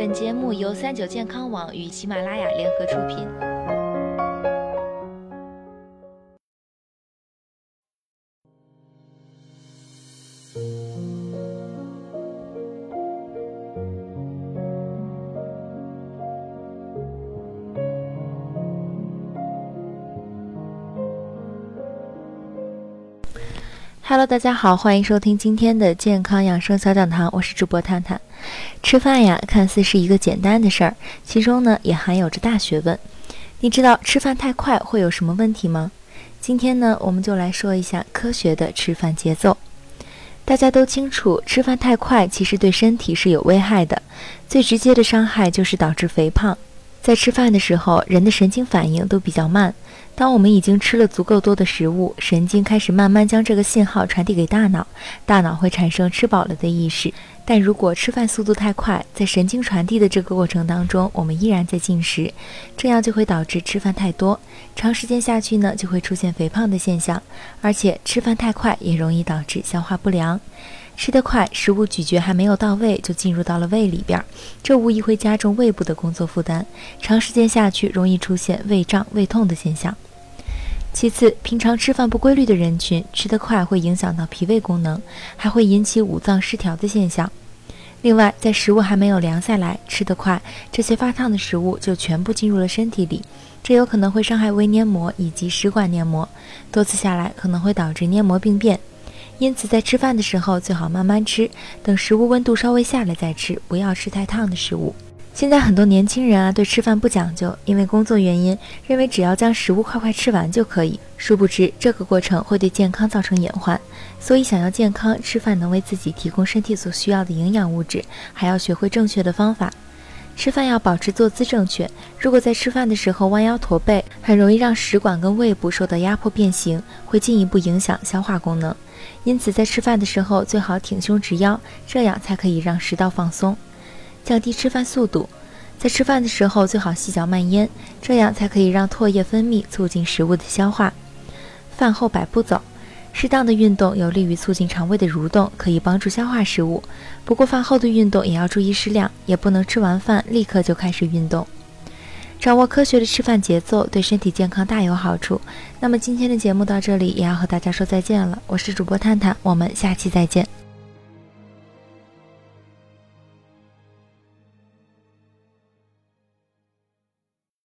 本节目由三九健康网与喜马拉雅联合出品。Hello，大家好，欢迎收听今天的健康养生小讲堂，我是主播探探。吃饭呀，看似是一个简单的事儿，其中呢也含有着大学问。你知道吃饭太快会有什么问题吗？今天呢，我们就来说一下科学的吃饭节奏。大家都清楚，吃饭太快其实对身体是有危害的，最直接的伤害就是导致肥胖。在吃饭的时候，人的神经反应都比较慢。当我们已经吃了足够多的食物，神经开始慢慢将这个信号传递给大脑，大脑会产生吃饱了的意识。但如果吃饭速度太快，在神经传递的这个过程当中，我们依然在进食，这样就会导致吃饭太多，长时间下去呢，就会出现肥胖的现象。而且吃饭太快也容易导致消化不良。吃得快，食物咀嚼还没有到位就进入到了胃里边，这无疑会加重胃部的工作负担，长时间下去容易出现胃胀、胃痛的现象。其次，平常吃饭不规律的人群，吃得快会影响到脾胃功能，还会引起五脏失调的现象。另外，在食物还没有凉下来，吃得快，这些发烫的食物就全部进入了身体里，这有可能会伤害胃黏膜以及食管黏膜，多次下来可能会导致黏膜病变。因此，在吃饭的时候最好慢慢吃，等食物温度稍微下来再吃，不要吃太烫的食物。现在很多年轻人啊，对吃饭不讲究，因为工作原因，认为只要将食物快快吃完就可以。殊不知，这个过程会对健康造成隐患。所以，想要健康，吃饭能为自己提供身体所需要的营养物质，还要学会正确的方法。吃饭要保持坐姿正确，如果在吃饭的时候弯腰驼背，很容易让食管跟胃部受到压迫变形，会进一步影响消化功能。因此，在吃饭的时候最好挺胸直腰，这样才可以让食道放松，降低吃饭速度。在吃饭的时候最好细嚼慢咽，这样才可以让唾液分泌，促进食物的消化。饭后百步走，适当的运动有利于促进肠胃的蠕动，可以帮助消化食物。不过饭后的运动也要注意适量，也不能吃完饭立刻就开始运动。掌握科学的吃饭节奏，对身体健康大有好处。那么今天的节目到这里，也要和大家说再见了。我是主播探探，我们下期再见。